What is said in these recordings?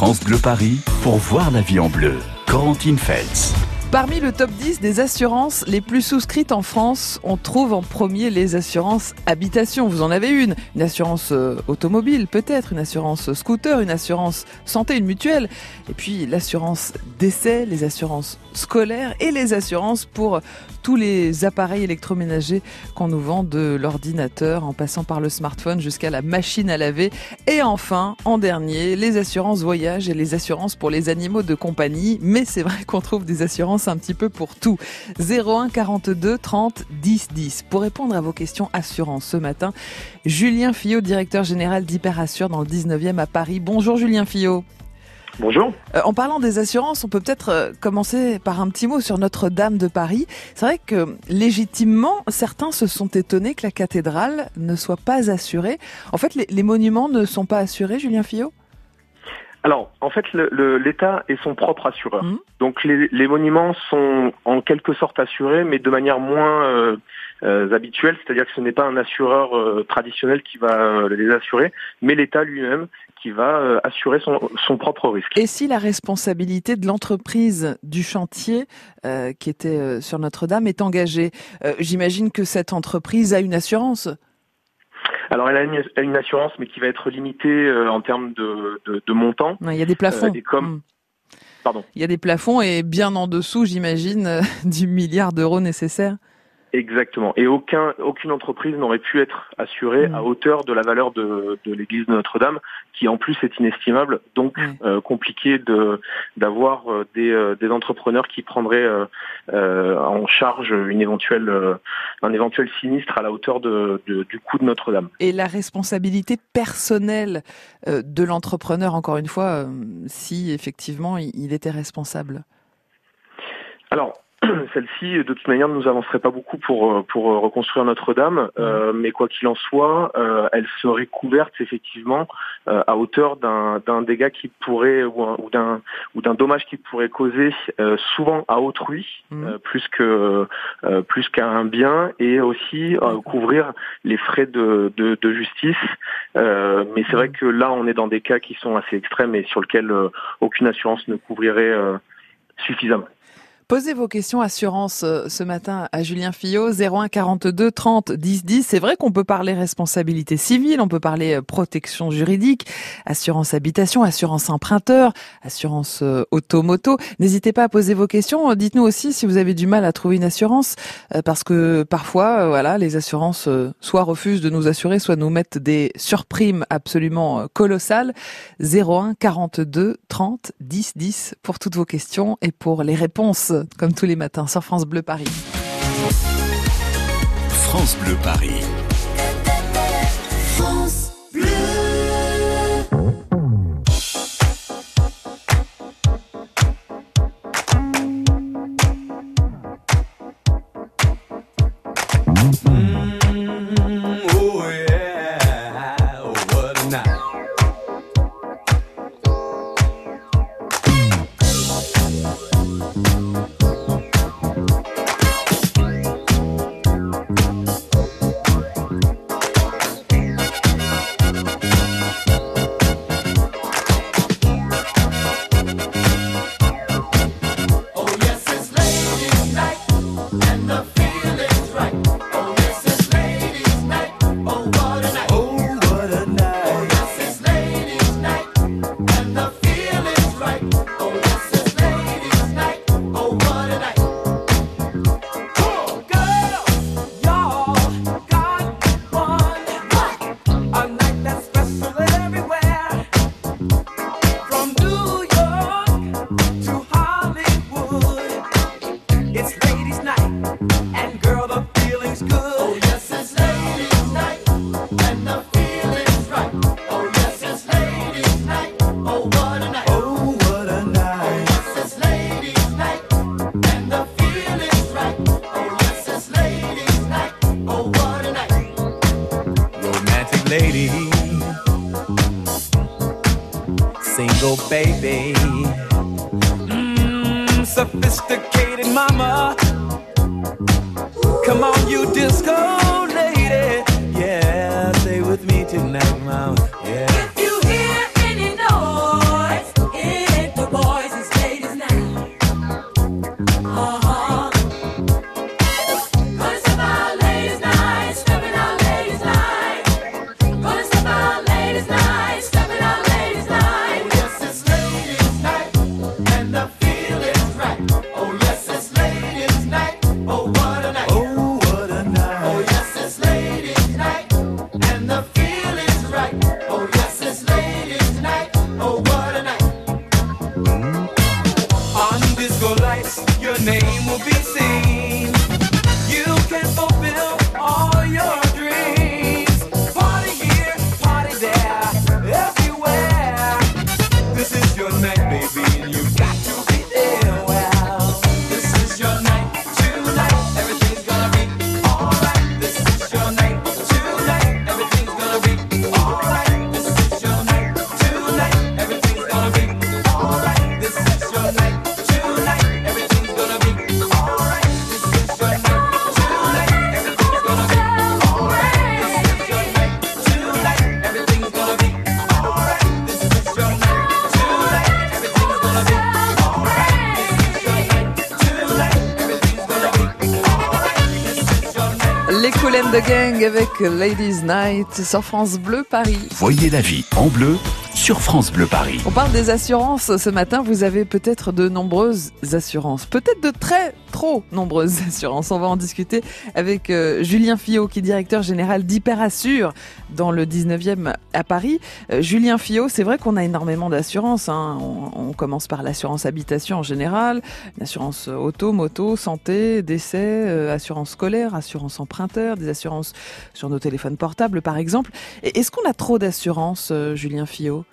France Bleu Paris pour voir la vie en bleu. Corentine Feltz. Parmi le top 10 des assurances les plus souscrites en France, on trouve en premier les assurances habitation. Vous en avez une. Une assurance euh, automobile peut-être, une assurance scooter, une assurance santé, une mutuelle. Et puis l'assurance décès, les assurances scolaires et les assurances pour tous les appareils électroménagers qu'on nous vend de l'ordinateur en passant par le smartphone jusqu'à la machine à laver. Et enfin, en dernier, les assurances voyage et les assurances pour les animaux de compagnie. Mais c'est vrai qu'on trouve des assurances un petit peu pour tout. 01 42 30 10 10. Pour répondre à vos questions assurance ce matin, Julien Fillot, directeur général d'Hyperassure dans le 19e à Paris. Bonjour Julien Fillot. Bonjour. Euh, en parlant des assurances, on peut peut-être euh, commencer par un petit mot sur Notre-Dame de Paris. C'est vrai que légitimement, certains se sont étonnés que la cathédrale ne soit pas assurée. En fait, les, monuments ne sont pas assurés, Julien Fillot? Alors, en fait, l'État est son propre assureur. Mmh. Donc, les, monuments sont en quelque sorte assurés, mais de manière moins euh, euh, habituelle, c'est-à-dire que ce n'est pas un assureur euh, traditionnel qui va les assurer, mais l'État lui-même qui va assurer son, son, propre risque. Et si la responsabilité de l'entreprise du chantier qui était sur Notre-Dame est engagée, j'imagine que cette entreprise a une assurance? Alors elle a une, assurance, mais qui va être limitée euh, en termes de, de, montant. Il y a des plafonds. Euh, comme... Hmm. Pardon. Il y a des plafonds et bien en dessous, j'imagine, euh, du milliard d'euros nécessaire. Exactement. Et aucun, aucune entreprise n'aurait pu être assurée mm. à hauteur de la valeur de, de l'église de Notre-Dame, qui en plus est inestimable, donc euh, compliqué de d'avoir euh, des, euh, des entrepreneurs qui prendraient en charge une éventuelle, un éventuel sinistre à la hauteur de, du coût de Notre-Dame. Et la responsabilité personnelle de l'entrepreneur, encore une fois, si effectivement il était responsable? Alors, celle-ci, de toute manière, ne nous avancerait pas beaucoup pour euh, pour euh, reconstruire Notre-Dame, euh, mais quoi qu'il en soit, elle serait couverte effectivement à hauteur d'un d'un dégât qui pourrait ou d'un ou d'un dommage qui pourrait causer souvent à autrui mmh. plus que plus qu'à un bien et aussi couvrir les frais de de, de justice. mais c'est vrai mmh. que là, on est dans des cas qui sont assez extrêmes et sur lesquels aucune assurance ne couvrirait suffisamment. Posez vos questions assurance euh, ce matin à Julien Fillot, 01 42 30 10 10. C'est vrai qu'on peut parler responsabilité civile, on peut parler euh, protection juridique, assurance habitation, assurance emprunteur, assurance euh, auto-moto. N'hésitez pas à poser vos questions. Dites-nous aussi si vous avez du mal à trouver une assurance, parce que parfois, voilà, les assurances soit refusent de nous assurer, soit nous mettent des surprimes absolument colossales. 01 42 30 10 10 pour toutes vos questions et pour les réponses comme tous les matins sur France Bleu Paris. France Bleu Paris. me tonight, mama. Yeah. lady, single baby, mm, sophisticated mama. Come on, you disco. Your night, avec Ladies Night sur France Bleu Paris. Voyez la vie en bleu sur France Bleu Paris. On parle des assurances ce matin. Vous avez peut-être de nombreuses assurances, peut-être de très trop nombreuses assurances. On va en discuter avec euh, Julien Fillot, qui est directeur général d'Hyperassure dans le 19e à Paris. Euh, Julien Fillot, c'est vrai qu'on a énormément d'assurances. hein. On, commence par l'assurance habitation en général, l'assurance auto, moto, santé, décès, euh, assurance scolaire, assurance emprunteur, des assurances sur nos téléphones portables par exemple. Est-ce qu'on a trop d'assurances, Julien Fillot?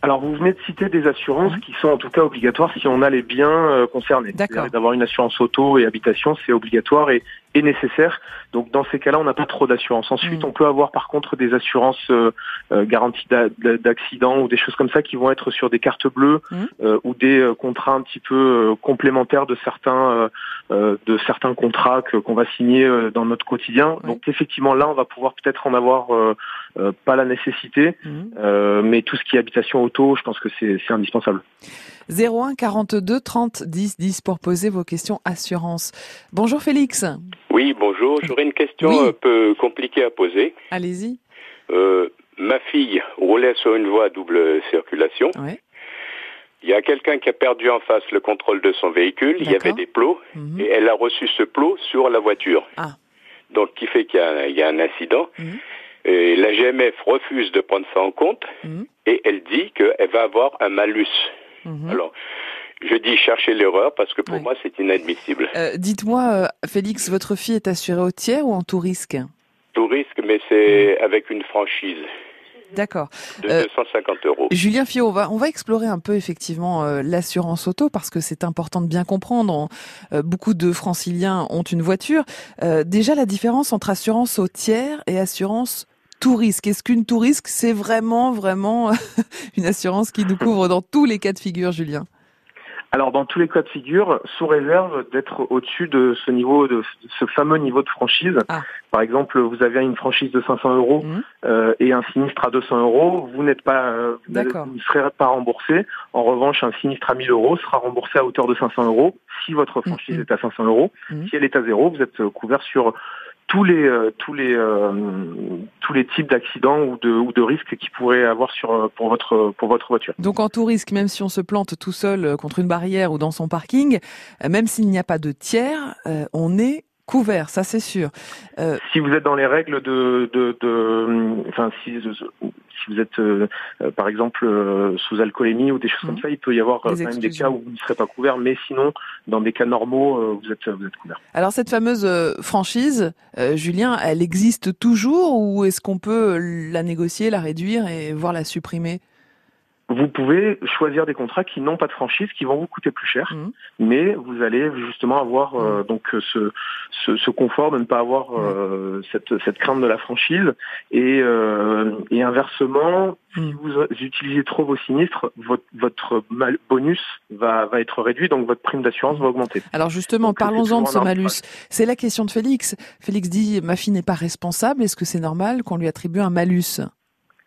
Alors, vous venez de citer des assurances qui sont en tout cas obligatoires si on a les biens euh, concernés. D'accord. D'avoir une assurance auto et habitation, c'est obligatoire et, et nécessaire. Donc, dans ces cas-là, on n'a pas trop d'assurance. Ensuite, Mhm. on peut avoir par contre des assurances euh, euh, garanties d'a- d'a- d'accident ou des choses comme ça qui vont être sur des cartes bleues Mhm. euh, ou des euh, contrats un petit peu complémentaires de certains de certains contrats que- qu'on va signer dans notre quotidien. Oui. Donc, effectivement, là, on va pouvoir peut-être en avoir pas la nécessité. Euh, mais tout ce qui est habitation auto, je pense que c'est c'est indispensable. 01 42 30 10 10 pour poser vos questions assurance. Bonjour Félix. Oui, bonjour. J'aurais une question Oui. un peu compliquée à poser. Allez-y. Euh, ma fille roulait sur une voie à double circulation. Ouais. Il y a quelqu'un qui a perdu en face le contrôle de son véhicule. Il y avait des plots Mhm. et elle a reçu ce plot sur la voiture. Ah. Donc, qui fait qu'il y, a- il y a un incident. Mhm. Et la GMF refuse de prendre ça en compte Mhm. et elle dit qu'elle va avoir un malus. Alors, je dis chercher l'erreur parce que pour Oui. moi, c'est inadmissible. Euh, Dites-moi, euh, Félix, votre fille est assurée au tiers ou en tout risque Tout risque, mais c'est avec une franchise D'accord. de Euh, 250 euros. Julien Fillot, on va, on va explorer un peu effectivement euh, l'assurance auto parce que c'est important de bien comprendre. Euh, beaucoup de franciliens ont une voiture. Euh, déjà, la différence entre assurance au tiers et assurance tout risque. Est-ce qu'une tout risque, c'est vraiment, vraiment une assurance qui nous couvre dans tous les cas de figure, Julien? Alors dans tous les cas de figure, sous réserve d'être au-dessus de ce niveau, de ce fameux niveau de franchise. Ah. Par exemple, vous avez une franchise de 500 euros Mhm. euh, et un sinistre à 200 euros, vous n'êtes pas, euh, vous ne serez pas remboursé. En revanche, un sinistre à 1000 euros sera remboursé à hauteur de 500 euros si votre franchise Mhm. est à 500 euros. Mhm. Si elle est à zéro, vous êtes couvert sur tous les euh, tous les euh, tous les types d'accidents ou de ou de risques qui pourraient avoir sur euh, pour votre pour votre voiture. Donc en tout risque, même si on se plante tout seul contre une barrière ou dans son parking, même s'il n'y a pas de tiers, on est couvert, ça c'est sûr. si vous êtes dans les règles de, de, de enfin si, si vous êtes euh, euh, par exemple euh, sous alcoolémie ou des choses Mhm. comme ça, il peut y avoir euh, quand même des cas où vous ne serez pas couvert, mais sinon dans des cas normaux euh, vous êtes vous êtes couvert. Alors cette fameuse euh, franchise, euh, Julien, elle existe toujours ou est-ce qu'on peut la négocier, la réduire et voire la supprimer? Vous pouvez choisir des contrats qui n'ont pas de franchise, qui vont vous coûter plus cher, Mhm. mais vous allez justement avoir euh, donc euh, ce, ce, ce confort de ne pas avoir Mhm. euh, cette, cette crainte de la franchise et, euh, et inversement, si Mhm. vous utilisez trop vos sinistres, votre, votre mal- bonus va, va être réduit, donc votre prime d'assurance va augmenter. Alors justement, parlons-en de ce malus. C'est la question de Félix. Félix dit, ma fille n'est pas responsable, est-ce que c'est normal qu'on lui attribue un malus?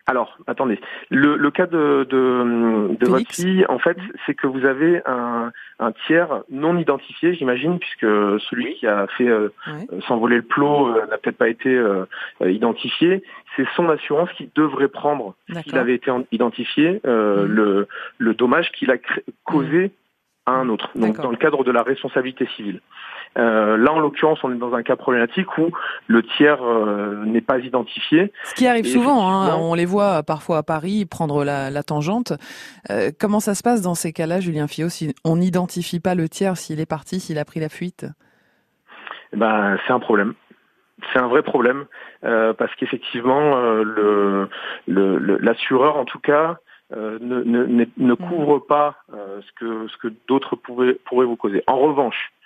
Alors, attendez. Le, le cas de, de, de votre fille, en fait, c'est que vous avez un, un tiers non identifié, j'imagine, puisque celui qui a fait euh, Ouais. euh, s'envoler le plot euh, n'a peut-être pas été euh, euh, identifié. C'est son assurance qui devrait prendre, s'il avait été en- identifié, euh, Mhm. le, le dommage qu'il a causé à un autre. Donc dans le cadre de la responsabilité civile. Euh, là, en l'occurrence, on est dans un cas problématique où le tiers euh, n'est pas identifié. Ce qui arrive Et souvent, hein, on les voit parfois à Paris prendre la, la tangente. Euh, comment ça se passe dans ces cas-là, Julien Fillot, si on n'identifie pas le tiers, s'il est parti, s'il a pris la fuite? Eh Ben, c'est un problème. C'est un vrai problème euh, parce qu'effectivement, euh, le l'assureur, en tout cas, euh, ne, ne, ne- ne couvre pas euh, ce que ce que d'autres pourraient pourraient vous causer. En revanche, euh,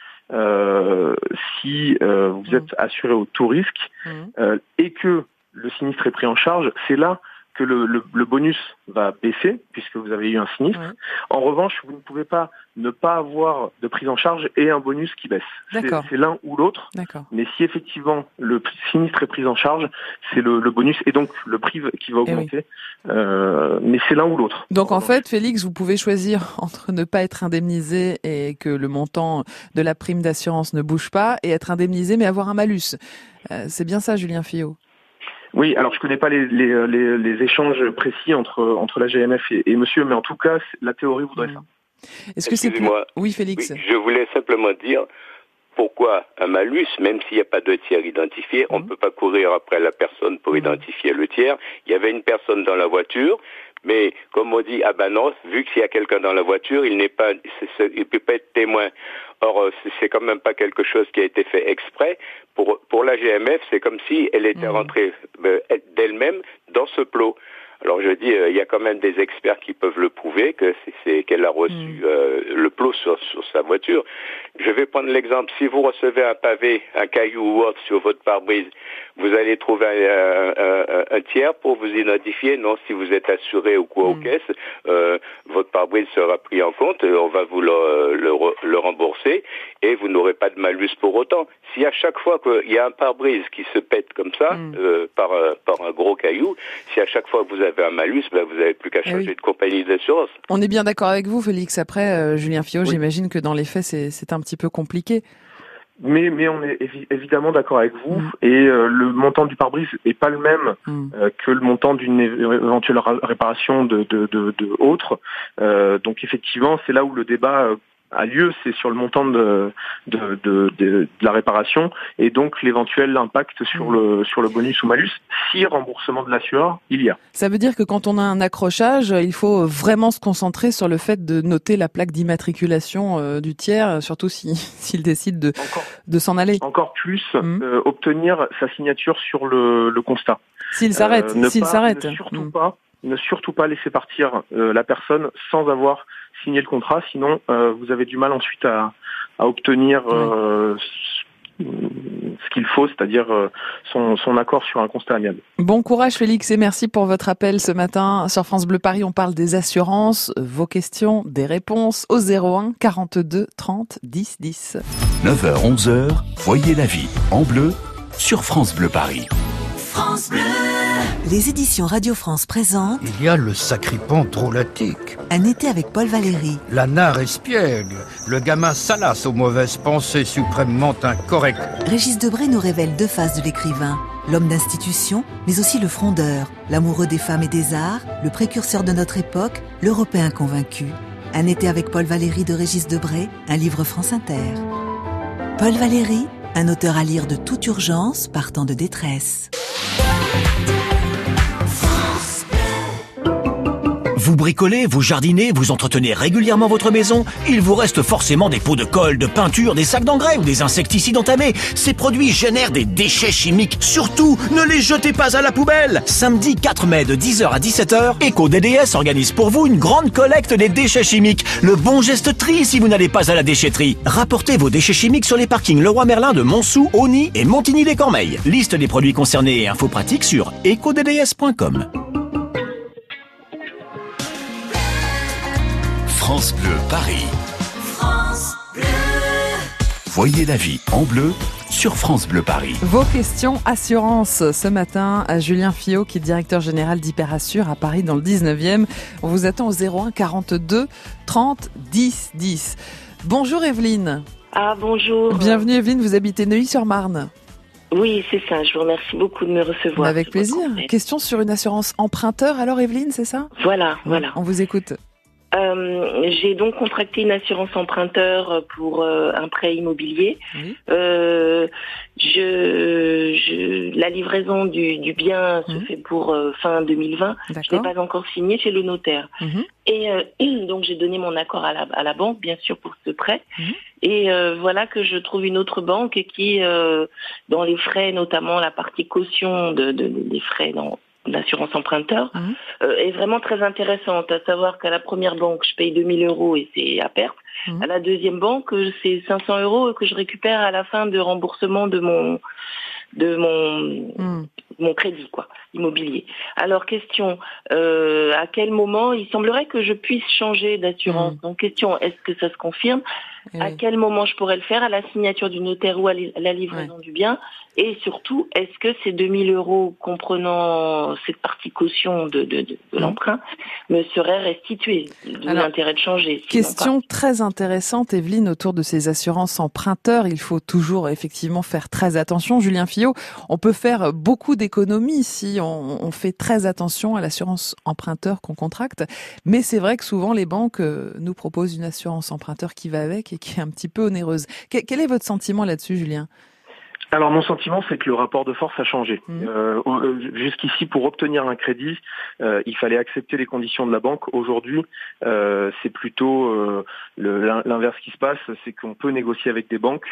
si euh, vous Mm. êtes assuré au tout risque Mhm. euh, et que le sinistre est pris en charge, c'est là que le, le, le bonus va baisser puisque vous avez eu un sinistre. Ouais. En revanche, vous ne pouvez pas ne pas avoir de prise en charge et un bonus qui baisse. C'est D'accord. c'est l'un ou l'autre. D'accord. Mais si effectivement le sinistre est pris en charge, c'est le, le bonus et donc le prix qui va Eh oui. augmenter. Euh, mais c'est l'un ou l'autre. Donc en fait, Félix, vous pouvez choisir entre ne pas être indemnisé et que le montant de la prime d'assurance ne bouge pas et être indemnisé mais avoir un malus. Euh, c'est bien ça, Julien Fillot? Oui, alors je connais pas les, les, les, les échanges précis entre entre la GMF et, et Monsieur, mais en tout cas, la théorie voudrait Mhm. ça. Est-ce que c'est plus... Oui, Félix. Oui, je voulais simplement dire pourquoi un malus, même s'il n'y a pas de tiers identifié, on ne Mhm. peut pas courir après la personne pour Mhm. identifier le tiers. Il y avait une personne dans la voiture, mais comme on dit, ben non, vu qu'il y a quelqu'un dans la voiture, il n'est pas, il peut pas être témoin. Or, euh, c'est- quand même pas quelque chose qui a été fait exprès. Pour pour la GMF, c'est comme si elle était Mhm. rentrée euh, d'elle-même dans ce plot. Alors je dis, euh, il y a quand même des experts qui peuvent le prouver que c'est- qu'elle a reçu Mm. euh, le plot sur, sur sa voiture. Je vais prendre l'exemple. Si vous recevez un pavé, un caillou ou autre sur votre pare-brise, vous allez trouver un, un- un- tiers pour vous identifier. Non, si vous êtes assuré ou quoi aux Mm. caisses, euh, votre pare-brise sera pris en compte. et On va vous le, le le rembourser et vous n'aurez pas de malus pour autant. Si à chaque fois qu'il y a un pare-brise qui se pète comme ça Mm. euh, par, euh, par un gros caillou, si à chaque fois vous avez un malus, ben vous n'avez plus qu'à Eh changer oui. de compagnie d'assurance. On est bien d'accord avec vous, Félix. Après, euh, Julien Fillot, Oui. j'imagine que dans les faits, c'est c'est un petit peu compliqué. Mais mais on est évi- évidemment d'accord avec vous Mm. et euh, le montant du pare-brise est pas le même euh, que le montant d'une éventuelle ra- réparation de de de. Euh, donc effectivement, c'est là où le débat euh, a lieu, c'est sur le montant de de, de, de, de la réparation et donc l'éventuel impact sur le sur le bonus ou malus. Si remboursement de l'assureur, il y a. Ça veut dire que quand on a un accrochage, il faut vraiment se concentrer sur le fait de noter la plaque d'immatriculation euh, du tiers, surtout si s'il décide de, Encore de s'en aller. encore plus Mm. euh, obtenir sa signature sur le, le constat. S'il s'arrête, Euh, s'il s'arrête. Ne surtout Hmm. pas, ne surtout pas laisser partir euh, la personne sans avoir signé le contrat, sinon euh, vous avez du mal ensuite à, à obtenir euh, ce ce qu'il faut, c'est-à-dire euh, son, son accord sur un constat amiable. Bon courage Félix et merci pour votre appel ce matin. Sur France Bleu Paris, on parle des assurances, vos questions, des réponses au 01 42 30 10 10. 9h, 11h, voyez la vie en bleu sur France Bleu Paris. Les éditions Radio France présentent Il y a le sacripant drôlatique, Un été avec Paul Valéry. la nare espiègle, le gamin salace aux mauvaises pensées suprêmement incorrectes. Régis Debray nous révèle deux faces de l'écrivain. L'homme d'institution, mais aussi le frondeur, l'amoureux des femmes et des arts, le précurseur de notre époque, l'Européen convaincu. Un été avec Paul Valéry de Régis Debray, un livre France Inter. Paul Valéry, un auteur à lire de toute urgence, partant de détresse. Vous bricolez, vous jardinez, vous entretenez régulièrement votre maison, il vous reste forcément des pots de colle, de peinture, des sacs d'engrais ou des insecticides entamés. Ces produits génèrent des déchets chimiques. Surtout, ne les jetez pas à la poubelle. Samedi 4 mai de 10h à 17h, EcoDDS organise pour vous une grande collecte des déchets chimiques. Le bon geste tri si vous n'allez pas à la déchetterie. Rapportez vos déchets chimiques sur les parkings Leroy Merlin de Montsou, Auny et Montigny-les-Cormeilles. Liste des produits concernés et infos pratiques sur ecodds.com. France Bleu Paris. Voyez la vie en bleu sur France Bleu Paris. Vos questions assurance ce matin à Julien Fillot qui est directeur général d'Hyperassure à Paris dans le 19e. On vous attend au 01 42 30 10 10. Bonjour Evelyne. Ah bonjour. Bienvenue Evelyne, vous habitez Neuilly-sur-Marne. Oui, c'est ça. Je vous remercie beaucoup de me recevoir. Avec plaisir. Question sur une assurance emprunteur alors Evelyne, c'est ça? Voilà, voilà. On vous écoute. Euh, j'ai donc contracté une assurance emprunteur pour euh, un prêt immobilier. Euh, je, je, la livraison du, du bien se Mhm. fait pour euh, fin 2020. Je n'ai pas encore signé chez le notaire. Mhm. Et euh, donc j'ai donné mon accord à la, à la banque, bien sûr, pour ce prêt. Mhm. Et euh, voilà que je trouve une autre banque qui, euh, dans les frais, notamment la partie caution de, de- des frais dans l'assurance emprunteur, Mhm. euh, est vraiment très intéressante. À savoir qu'à la première banque, je paye 2000 euros et c'est à perte. Mhm. À la deuxième banque, c'est 500 euros que je récupère à la fin de remboursement de mon de mon Hmm. Mon crédit quoi immobilier. Alors question euh, à quel moment il semblerait que je puisse changer d'assurance. Mm. Donc question est-ce que ça se confirme Eh À quel moment je pourrais le faire À la signature du notaire ou à la livraison du bien Et surtout est-ce que ces 2000 euros comprenant cette partie caution de de, de, de Mm. l'emprunt me seraient restitués D'où l'intérêt de changer. Question très intéressante, Evelyne, autour de ces assurances emprunteurs. Il faut toujours effectivement faire très attention. Julien Fillot, on peut faire beaucoup d'économies si on, on fait très attention à l'assurance emprunteur qu'on contracte. Mais c'est vrai que souvent les banques euh, nous proposent une assurance emprunteur qui va avec et qui est un petit peu onéreuse. Que- quel est votre sentiment là-dessus, Julien? Alors mon sentiment, c'est que le rapport de force a changé. Mhm. Euh, euh, Jusqu'ici, pour obtenir un crédit, euh, il fallait accepter les conditions de la banque. Aujourd'hui, euh, c'est plutôt euh, l'inverse qui se passe, c'est qu'on peut négocier avec des banques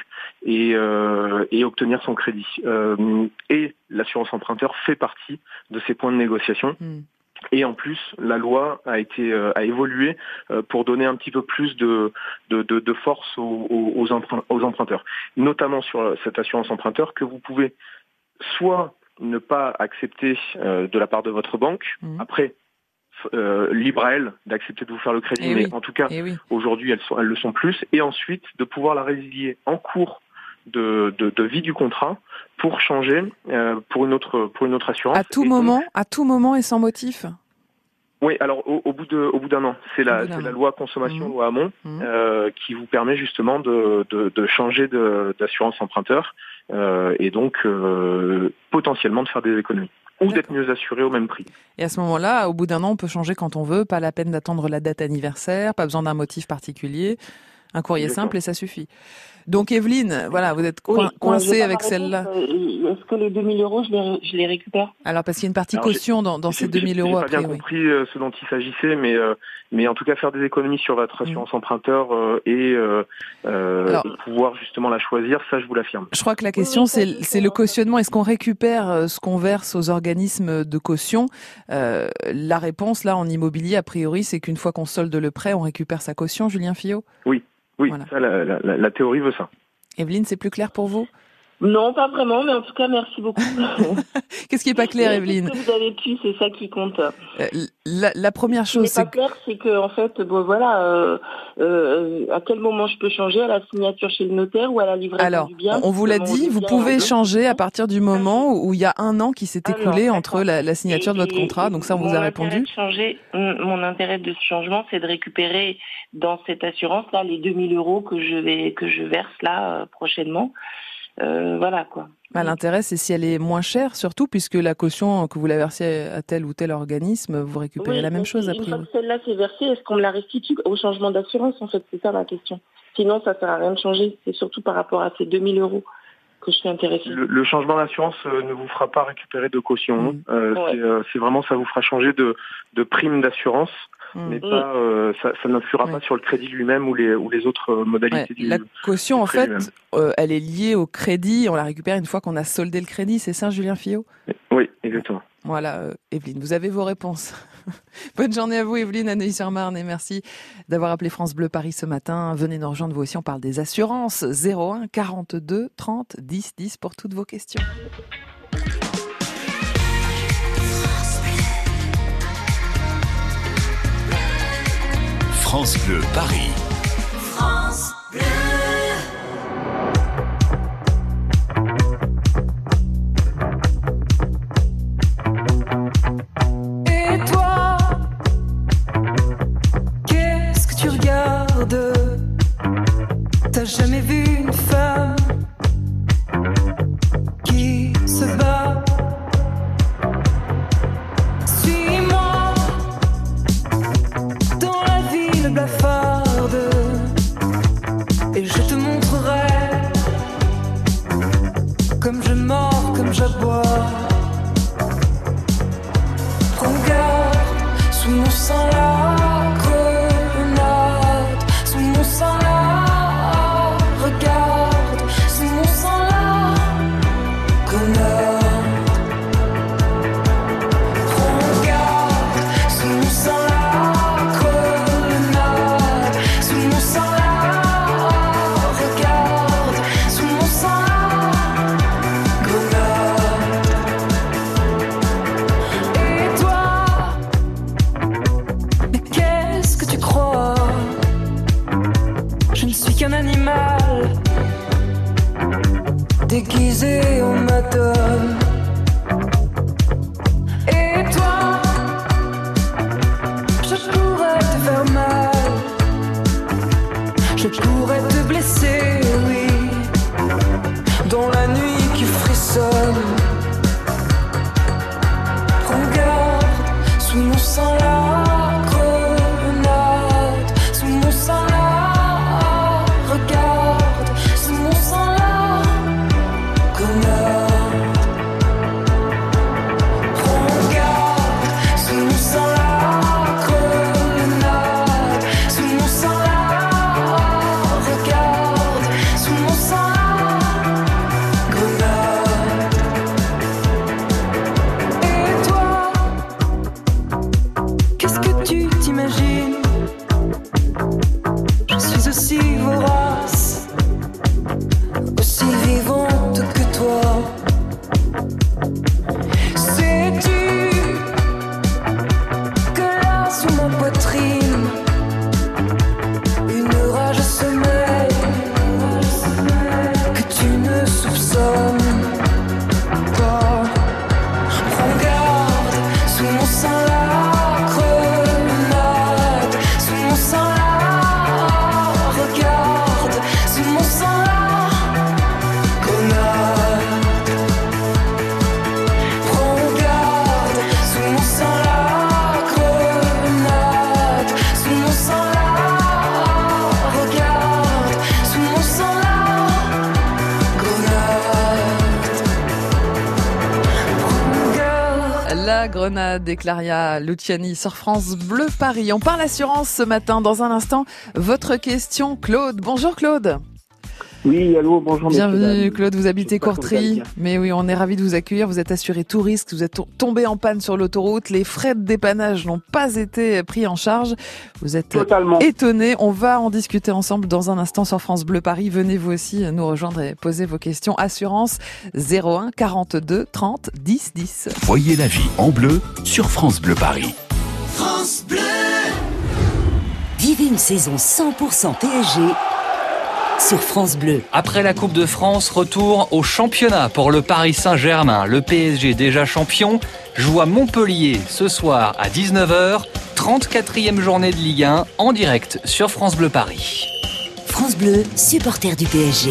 et, euh, et obtenir son crédit. Euh, et l'assurance emprunteur fait partie de ces points de négociation. Hmm. Et en plus, la loi a été euh, a évolué euh, pour donner un petit peu plus de de, de, de force aux, aux, aux emprunt- aux emprunteurs, notamment sur euh, cette assurance emprunteur que vous pouvez soit ne pas accepter euh, de la part de votre banque. Mhm. Après, euh, libre à elle d'accepter de vous faire le crédit, Eh mais oui. en tout cas Eh oui. aujourd'hui elles sont elles le sont plus. Et ensuite de pouvoir la résilier en cours de, de, de vie du contrat pour changer euh, pour une autre pour une autre assurance. À tout Et donc, moment, à tout moment et sans motif? oui, alors au, au bout de au bout d'un an, c'est la c'est loi consommation Mhm. loi Hamon Mhm. euh, qui vous permet justement de de, de changer d'assurance emprunteur euh, et donc potentiellement de faire des économies ou d'être mieux assuré au même prix. Et à ce moment-là, au bout d'un an, on peut changer quand on veut, pas la peine d'attendre la date anniversaire, pas besoin d'un motif particulier, un courrier simple et ça suffit. Donc Evelyne, voilà, vous êtes Oui, coin- j'ai coincée avec celle-là. Euh, Est-ce que les 2000 euros, je les, je les récupère? Alors parce qu'il y a une partie Alors, caution dans, dans ces J'ai- 2000 j'ai- euros J'ai pas bien priori. compris euh, ce dont il s'agissait, mais euh, mais en tout cas faire des économies sur votre assurance emprunteur euh, et, Alors- et pouvoir justement la choisir, ça je vous l'affirme. Je crois que la question, oui, c'est le cautionnement. Est-ce qu'on récupère ce qu'on verse aux organismes de caution? Euh, La réponse, là, en immobilier, a priori, c'est qu'une fois qu'on solde le prêt, on récupère sa caution, Julien Fillot? Oui, Voilà. ça la, la, la- la théorie veut ça. Evelyne, c'est plus clair pour vous? Non, pas vraiment, mais en tout cas, merci beaucoup. Qu'est-ce qui est pas clair, Evelyne que vous avez pu, c'est ça qui compte. Euh, la, la première Ce qui n'est chose, c'est pas clair, c'est que en fait, bon voilà, euh, euh, à quel moment je peux changer à la signature chez le notaire ou à la livraison Alors, du bien on vous l'a dit, vous pouvez changer à partir du moment où il y a un an qui s'est écoulé entre la, la signature de votre contrat. Donc ça, on vous a intérêt répondu. de changer, mon intérêt de ce changement, c'est de récupérer dans cette assurance là les 2000 euros que je vais que je verse là euh, prochainement. Euh, voilà quoi. Bah, L'intérêt, c'est si elle est moins chère, surtout puisque la caution que vous la versiez à tel ou tel organisme, vous récupérez Oui, la même chose a Une fois priori. que celle-là s'est versée, est-ce qu'on me la restitue au changement d'assurance En fait, c'est ça ma question. Sinon, ça sert à rien de changer. C'est surtout par rapport à ces 2000 euros que je suis intéressée. Le, le changement d'assurance euh, ne vous fera pas récupérer de caution. Mm. Euh, Ouais. c'est, euh, c'est vraiment ça vous fera changer de, de prime d'assurance. Mais pas euh, ça, ça n'influera Ouais. pas sur le crédit lui-même ou les ou les autres euh, Ouais, modalités du. La caution, du en fait, euh, elle est liée au crédit. On la récupère une fois qu'on a soldé le crédit. C'est ça, Julien Fillot? Oui, exactement. Voilà, euh, Evelyne, vous avez vos réponses. Bonne journée à vous, Evelyne, à Neuilly-sur-Marne, et merci d'avoir appelé France Bleu Paris ce matin. Venez nous rejoindre, vous aussi, on parle des assurances. 01 42 30 10 10 pour toutes vos questions. France Bleu Paris. Et toi, qu'est-ce que tu regardes? T'as jamais vu La grenade des Claria Luciani sur France Bleu Paris. On parle assurance ce matin. Dans un instant, votre question, Claude. Bonjour Claude. Oui, allô, bonjour. Bienvenue. Claude, vous habitez Courtry. Mais oui, on est ravis de vous accueillir. Vous êtes assuré tout risque, vous êtes to- tombé en panne sur l'autoroute. Les frais de dépannage n'ont pas été pris en charge. Vous êtes Totalement. étonné. On va en discuter ensemble dans un instant sur France Bleu Paris. Venez vous aussi nous rejoindre et poser vos questions. Assurance 01 42 30 10 10. Voyez la vie en bleu sur France Bleu Paris. France Bleu. Vivez une saison 100% PSG sur France Bleu. Après la Coupe de France, retour au championnat pour le Paris Saint-Germain. Le PSG déjà champion joue à Montpellier ce soir à 19h. 34e journée de Ligue 1 en direct sur France Bleu Paris. France Bleu, supporter du PSG.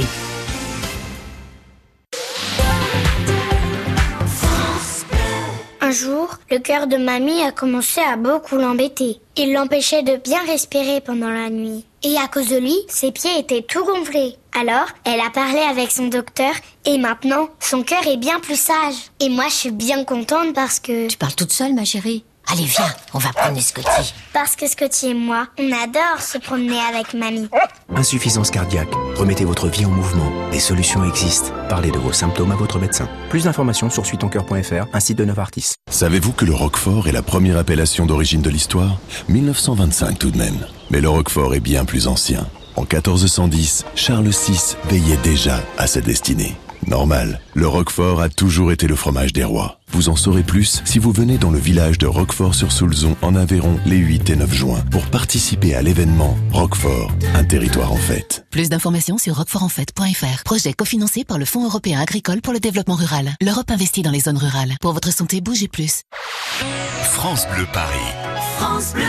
Jour, le cœur de mamie a commencé à beaucoup l'embêter. Il l'empêchait de bien respirer pendant la nuit. Et à cause de lui, ses pieds étaient tout gonflés. Alors, elle a parlé avec son docteur et maintenant, son cœur est bien plus sage. Et moi, je suis bien contente parce que... Tu parles toute seule, ma chérie Allez, viens, on va promener Scotty. Parce que Scotty et moi, on adore se promener avec mamie. Insuffisance cardiaque. Remettez votre vie en mouvement. Des solutions existent. Parlez de vos symptômes à votre médecin. Plus d'informations sur suitoncoeur.fr, un site de Novartis. Savez-vous que le Roquefort est la première appellation d'origine de l'histoire? 1925 tout de même. Mais le Roquefort est bien plus ancien. En 1410, Charles VI veillait déjà à sa destinée. Normal, le Roquefort a toujours été le fromage des rois. Vous en saurez plus si vous venez dans le village de Roquefort-sur-Soulzon en Aveyron les 8 et 9 juin pour participer à l'événement Roquefort, un territoire en fête. Plus d'informations sur roquefortenfait.fr. Projet cofinancé par le Fonds européen agricole pour le développement rural. L'Europe investit dans les zones rurales. Pour votre santé, bougez plus. France Bleu Paris. France Bleu.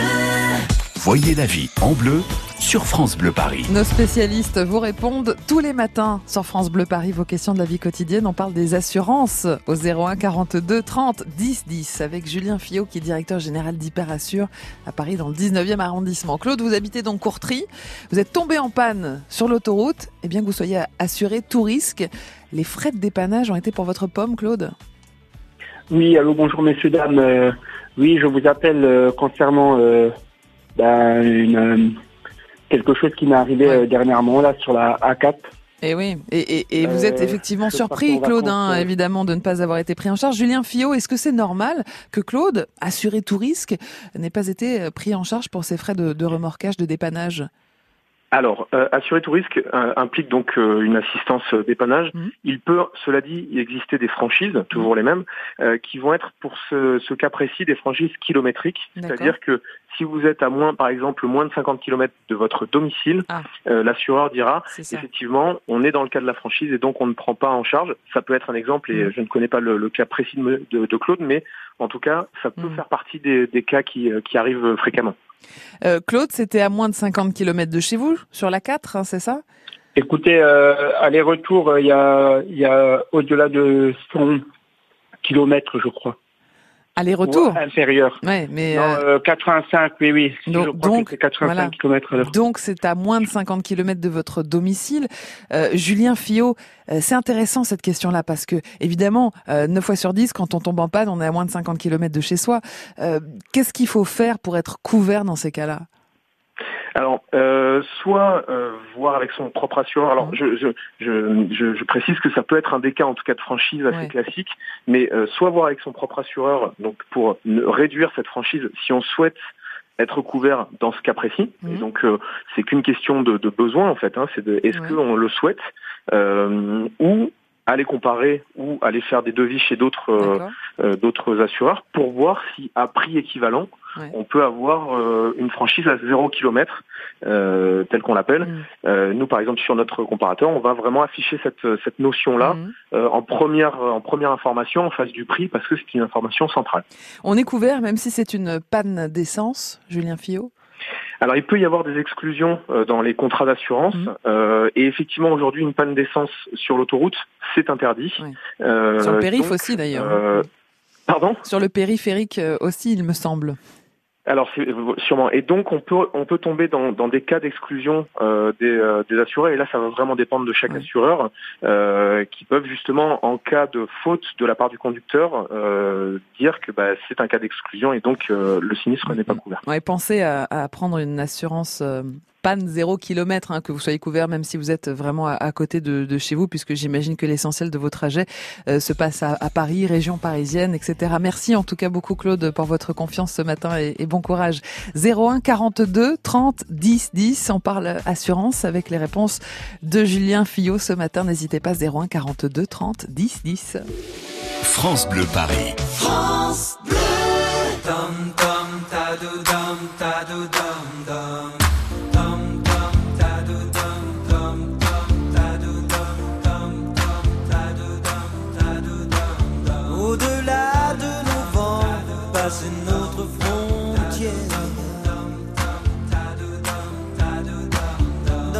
Voyez la vie en bleu sur France Bleu Paris. Nos spécialistes vous répondent tous les matins sur France Bleu Paris. Vos questions de la vie quotidienne. On parle des assurances au 01 42 30 10 10 avec Julien Fillot qui est directeur général d'Hyperassure à Paris dans le 19e arrondissement. Claude, vous habitez donc Courtry. Vous êtes tombé en panne sur l'autoroute. Et bien que vous soyez assuré tout risque, les frais de dépannage ont été pour votre pomme, Claude Oui, allô, bonjour messieurs, dames. Euh, oui, je vous appelle euh, concernant euh, une, euh, quelque chose qui m'est arrivé euh, dernièrement là sur la A4. Et Eh oui, et, et- et vous êtes Euh, effectivement surpris, Claude, hein, évidemment, de ne pas avoir été pris en charge. Julien Fillot, est-ce que c'est normal que Claude, assuré tout risque, n'ait pas été pris en charge pour ses frais de, de remorquage, de dépannage? Alors, euh, assurer tout risque euh, implique donc euh, une assistance dépannage. Il peut, cela dit, y exister des franchises, toujours les mêmes, euh, qui vont être pour ce, ce cas précis des franchises kilométriques. C'est-à-dire que si vous êtes à moins, par exemple, moins de 50 km de votre domicile, euh, l'assureur dira effectivement, on est dans le cas de la franchise et donc on ne prend pas en charge. Ça peut être un exemple et Mm. je ne connais pas le, le cas précis de, me- de- de Claude, mais en tout cas, ça peut faire partie des, des cas qui, euh, qui arrivent fréquemment. Euh, Claude, c'était à moins de 50 km de chez vous, sur la 4, hein, c'est ça? Écoutez, euh, aller-retour, euh, il y a, il y a au-delà de 100 kilomètres, je crois. Aller-retour Ou inférieur. Ouais, mais Non, euh, euh, 85, oui, oui. Si donc- je crois donc, que c'est 85 voilà. kilomètres à l'heure. Donc c'est à moins de 50 km de votre domicile. Euh, Julien Fillot, euh, c'est intéressant cette question-là parce que évidemment, euh, 9 fois sur 10, quand on tombe en panne, on est à moins de 50 km de chez soi. Euh, Qu'est-ce qu'il faut faire pour être couvert dans ces cas-là? Euh, soit euh, voir avec son propre assureur. Alors, je, je, je, je, je précise que ça peut être un des cas, en tout cas de franchise assez Ouais. classique, mais euh, soit voir avec son propre assureur, donc pour réduire cette franchise, si on souhaite être couvert dans ce cas précis. Et donc, euh, c'est qu'une question de, de besoin en fait. Hein, c'est de est-ce qu'on le souhaite euh, ou aller comparer ou aller faire des devis chez d'autres euh, d'autres assureurs pour voir si à prix équivalent on peut avoir euh, une franchise à zéro kilomètre euh, telle qu'on l'appelle. Euh, nous par exemple sur notre comparateur on va vraiment afficher cette cette notion là en première en première information en face du prix parce que c'est une information centrale. On est couvert même si c'est une panne d'essence, Julien Fillot? Alors il peut y avoir des exclusions euh, dans les contrats d'assurance euh, et effectivement aujourd'hui une panne d'essence sur l'autoroute c'est interdit. Euh, Sur le périph' donc, aussi d'ailleurs. euh, pardon? Sur le périphérique euh, aussi, il me semble. Alors c'est sûrement. Et donc on peut on peut tomber dans, dans des cas d'exclusion euh, des, euh, des assurés. Et là, ça va vraiment dépendre de chaque assureur, euh, qui peuvent justement, en cas de faute de la part du conducteur, euh, dire que bah, c'est un cas d'exclusion et donc euh, le sinistre n'est pas couvert. Ouais, pensez à, à prendre une assurance euh, panne zéro kilomètre, hein, que vous soyez couvert même si vous êtes vraiment à, à côté de, de chez vous, puisque j'imagine que l'essentiel de vos trajets euh, se passe à, à Paris, région parisienne, etc. Merci en tout cas beaucoup Claude pour votre confiance ce matin et, et bon courage. 01 42 30 10 10, on parle assurance avec les réponses de Julien Fillot ce matin. N'hésitez pas 01 42 30 10 10. France Bleu Paris. France Bleu. Dum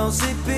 Dans ces pays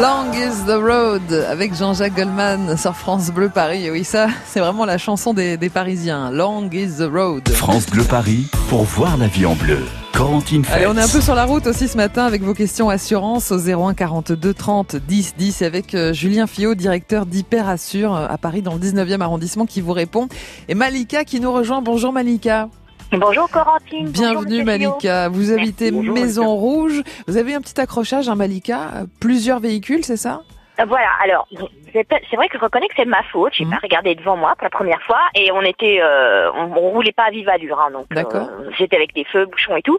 Long is the road avec Jean-Jacques Goldman sur France Bleu Paris. Et oui, ça, c'est vraiment la chanson des, des Parisiens. Long is the road. France Bleu Paris pour voir la vie en bleu. Corentine Allez, on est un peu sur la route aussi ce matin avec vos questions assurance au 01 42 30 10 10 avec euh, Julien Fillot, directeur d'Hyper Assure euh, à Paris dans le 19e arrondissement qui vous répond. Et Malika qui nous rejoint. Bonjour Malika. Bonjour Corentine. Bienvenue Bonjour, Malika. Vous habitez Bonjour, Maison Rouge. Vous avez un petit accrochage, hein, Malika. Plusieurs véhicules, c'est ça? Euh, Voilà, alors, c'est vrai que je reconnais que c'est ma faute. J'ai pas regardé devant moi pour la première fois et on était, euh, on, on roulait pas à vive allure, hein, donc euh, j'étais avec des feux, bouchons et tout.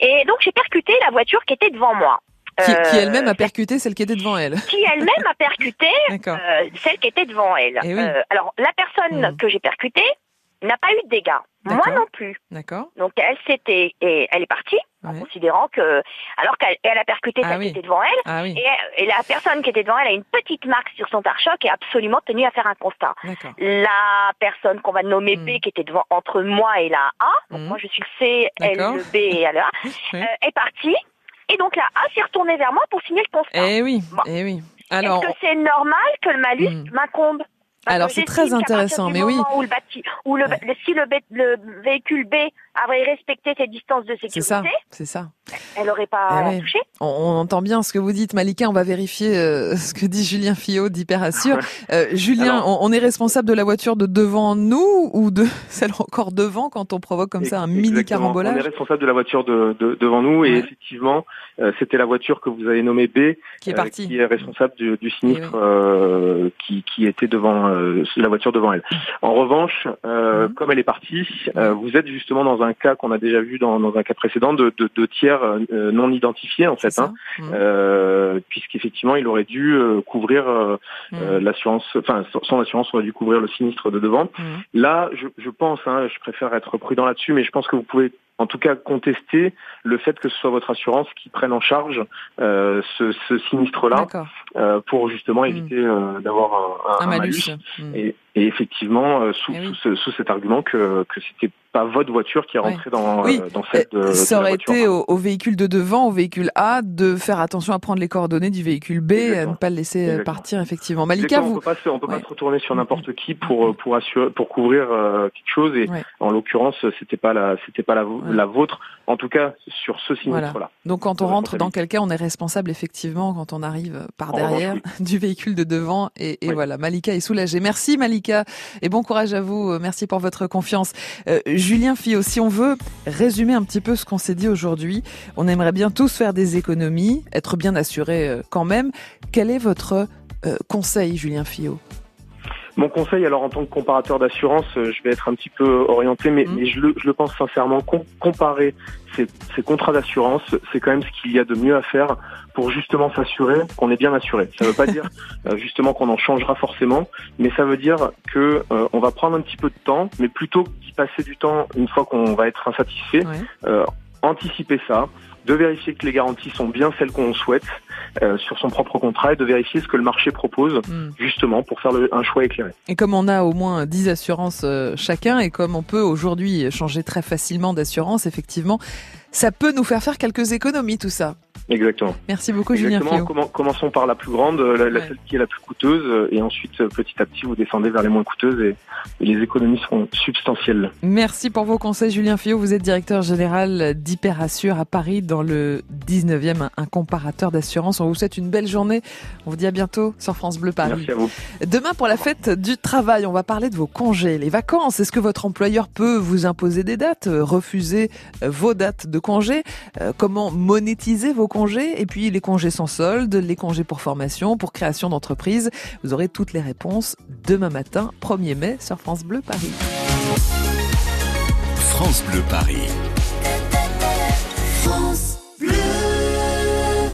Et donc j'ai percuté la voiture qui était devant moi. Qui, Euh, qui elle-même a percuté celle qui était devant elle. qui elle-même a percuté euh, celle qui était devant elle. Eh oui. Euh, alors la personne que j'ai percutée n'a pas eu de dégâts, moi non plus. D'accord. Donc elle s'était et elle est partie en considérant que alors qu'elle elle a percuté Ah celle oui. qui était devant elle Ah oui. et, et la personne qui était devant elle a une petite marque sur son pare-choc et a absolument tenu à faire un constat. La personne qu'on va nommer Hmm. B qui était devant entre moi et la A, donc moi je suis le C, elle le B et elle le A, Oui. euh, est partie et donc la A s'est retournée vers moi pour signer le constat. Eh oui, eh oui. Alors, Est-ce que c'est normal que le malus m'incombe? Parce Alors, c'est très intéressant, mais oui. Où le bâti, où le, le- si le, véhicule B avait respecté ses distances de c'est ça, sécurité, c'est ça. elle n'aurait pas Eh touché. On, on entend bien ce que vous dites, Malika. On va vérifier euh, ce que dit Julien Fillot d'Hyperassure. Euh, Julien, Alors- on, on est responsable de la voiture de devant nous ou de celle encore devant quand on provoque comme ça un mini Exactement. On est carambolage responsable de la voiture de, de- devant nous et Ouais. effectivement, euh, c'était la voiture que vous avez nommée B Qui est euh, partie. qui est responsable du, du sinistre euh, qui, qui était devant euh, la voiture devant elle. En revanche, euh, comme elle est partie, euh, vous êtes justement dans un cas qu'on a déjà vu dans, dans un cas précédent de, de, de tiers euh, non identifiés en fait, hein, euh, puisqu'effectivement il aurait dû euh, couvrir euh, euh, l'assurance, enfin son- son assurance aurait dû couvrir le sinistre de devant. Là, je, je pense, hein, je préfère être prudent là-dessus, mais je pense que vous pouvez en tout cas contester le fait que ce soit votre assurance qui prenne en charge euh, ce, ce sinistre-là euh, pour justement éviter euh, d'avoir un, Un malus. Et, et effectivement, euh, sous, sous, ce- sous cet argument que, que c'était pas votre voiture qui est rentrée dans, Oui. euh, dans celle de, de Ça aurait été au, au véhicule de devant, au véhicule A, de faire attention à prendre les coordonnées du véhicule B à ne pas le laisser euh, Exactement. partir, effectivement. Malika, Exactement, vous... on peut pas se, on peut pas se retourner sur n'importe qui pour pour assurer pour couvrir euh, quelque chose et Ouais. en l'occurrence c'était pas la c'était pas la, vôtre en tout cas sur ce sinistre là. Donc quand on rentre dans quel cas, on est responsable effectivement quand on arrive par derrière revanche, du véhicule de devant. Et, et voilà, Malika est soulagée. Merci Malika et bon courage à vous. Euh, Merci pour votre confiance. Euh, Julien Fillot, si on veut résumer un petit peu ce qu'on s'est dit aujourd'hui, on aimerait bien tous faire des économies, être bien assuré euh, quand même. Quel est votre euh, conseil, Julien Fillot? Mon conseil, alors en tant que comparateur d'assurance, euh, je vais être un petit peu orienté, mais, mais je, le, je le pense sincèrement, com- comparer ces, ces contrats d'assurance, c'est quand même ce qu'il y a de mieux à faire pour justement s'assurer qu'on est bien assuré. Ça ne veut pas dire euh, justement qu'on en changera forcément, mais ça veut dire que euh, on va prendre un petit peu de temps, mais plutôt que d'y passer du temps une fois qu'on va être insatisfait, euh, anticiper ça, de vérifier que les garanties sont bien celles qu'on souhaite euh, sur son propre contrat et de vérifier ce que le marché propose justement pour faire le- un choix éclairé. Et comme on a au moins 10 assurances euh, chacun et comme on peut aujourd'hui changer très facilement d'assurance, effectivement, ça peut nous faire faire quelques économies tout ça. Exactement. Merci beaucoup Julien Exactement. Fillot. Commen- commençons par la plus grande, euh, la, celle qui est la plus coûteuse, euh, et ensuite euh, petit à petit vous descendez vers les moins coûteuses et, et les économies seront substantielles. Merci pour vos conseils Julien Fillot. Vous êtes directeur général d'Hyperassure à Paris dans le 19e, un- comparateur d'assurance. On vous souhaite une belle journée. On vous dit à bientôt sur France Bleu Paris. Merci à vous. Demain pour la fête du travail, on va parler de vos congés, les vacances. Est-ce que votre employeur peut vous imposer des dates, refuser vos dates de congés Euh, Comment monétiser vos congés? Et puis les congés sans solde, les congés pour formation, pour création d'entreprise. Vous aurez toutes les réponses demain matin, 1er mai sur France Bleu Paris. France Bleu Paris.